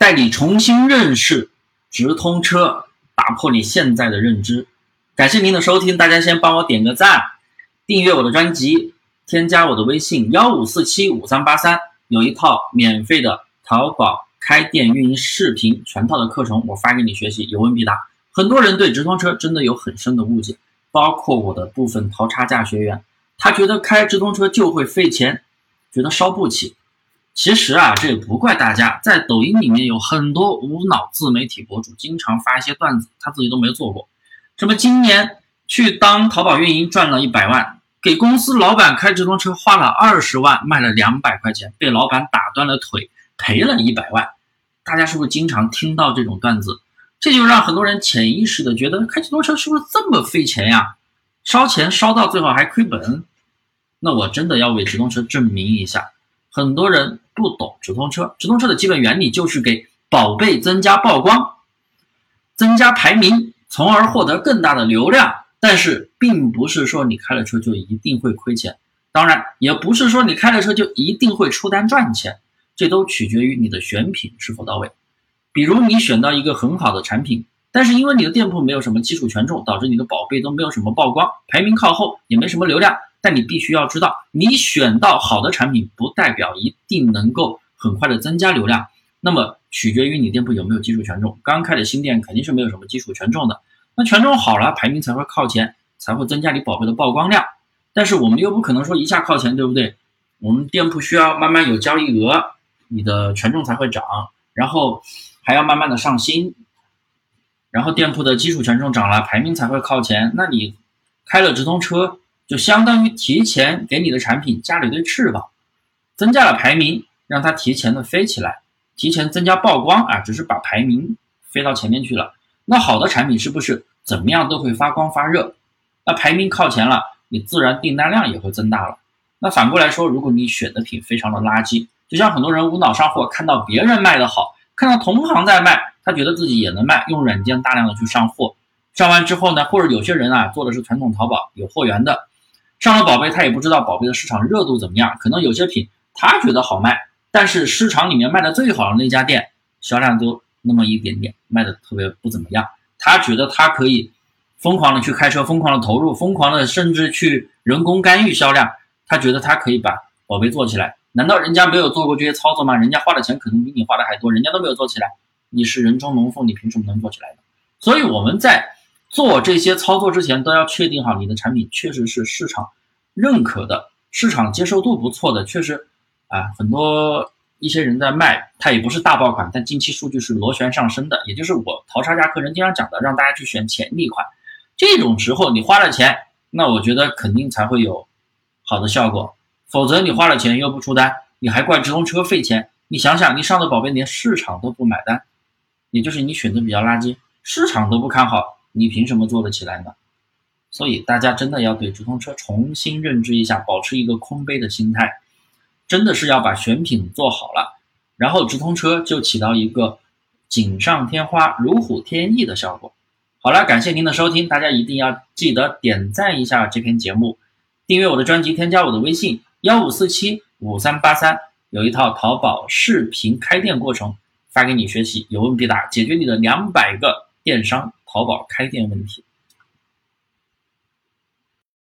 带你重新认识直通车，打破你现在的认知。感谢您的收听，大家先帮我点个赞，订阅我的专辑，添加我的微信幺五四七五三八三，有一套免费的淘宝开店运营视频全套的课程，我发给你学习，有问必答。很多人对直通车真的有很深的误解，包括我的部分淘差价学员，他觉得开直通车就会费钱，觉得烧不起。其实啊，这也不怪大家，在抖音里面有很多无脑自媒体博主，经常发一些段子，他自己都没做过。什么今年去当淘宝运营赚了一百万，给公司老板开直通车花了二十万，卖了两百块钱，被老板打断了腿，赔了一百万。大家是不是经常听到这种段子？这就让很多人潜意识的觉得开直通车是不是这么费钱呀？烧钱烧到最后还亏本？那我真的要为直通车证明一下，很多人不懂直通车。直通车的基本原理就是给宝贝增加曝光，增加排名。从而获得更大的流量，但是并不是说你开了车就一定会亏钱，当然也不是说你开了车就一定会出单赚钱，这都取决于你的选品是否到位。比如你选到一个很好的产品，但是因为你的店铺没有什么基础权重，导致你的宝贝都没有什么曝光，排名靠后，也没什么流量。但你必须要知道，你选到好的产品，不代表一定能够很快的增加流量。那么取决于你店铺有没有基础权重，刚开的新店肯定是没有什么基础权重的。那权重好了，排名才会靠前，才会增加你宝贝的曝光量。但是我们又不可能说一下靠前，对不对？我们店铺需要慢慢有交易额，你的权重才会涨，然后还要慢慢的上新，然后店铺的基础权重涨了，排名才会靠前。那你开了直通车，就相当于提前给你的产品加了一对翅膀，增加了排名，让它提前的飞起来。提前增加曝光啊，只是把排名飞到前面去了。那好的产品是不是怎么样都会发光发热？那排名靠前了，你自然订单量也会增大了。那反过来说，如果你选的品非常的垃圾，就像很多人无脑上货，看到别人卖的好，看到同行在卖，他觉得自己也能卖，用软件大量的去上货，上完之后呢，或者有些人啊做的是传统淘宝有货源的，上了宝贝他也不知道宝贝的市场热度怎么样，可能有些品他觉得好卖。但是市场里面卖的最好的那家店，销量都那么一点点，卖的特别不怎么样。他觉得他可以疯狂的去开车，疯狂的投入，疯狂的甚至去人工干预销量。他觉得他可以把宝贝做起来。难道人家没有做过这些操作吗？人家花的钱可能比你花的还多，人家都没有做起来。你是人中龙凤，你凭什么能做起来呢？所以我们在做这些操作之前，都要确定好你的产品确实是市场认可的，市场接受度不错的，确实。啊，很多一些人在卖，它也不是大爆款，但近期数据是螺旋上升的，也就是我淘差价课程经常讲的，让大家去选潜力款。这种时候你花了钱，那我觉得肯定才会有好的效果，否则你花了钱又不出单，你还怪直通车费钱。你想想，你上的宝贝连市场都不买单，也就是你选择比较垃圾，市场都不看好，你凭什么做得起来呢？所以大家真的要对直通车重新认知一下，保持一个空杯的心态。真的是要把选品做好了，然后直通车就起到一个锦上添花、如虎添翼的效果。好了，感谢您的收听，大家一定要记得点赞一下这篇节目，订阅我的专辑，添加我的微信幺五四七五三八三，有一套淘宝视频开店过程发给你学习，有问必答，解决你的两百个电商淘宝开店问题。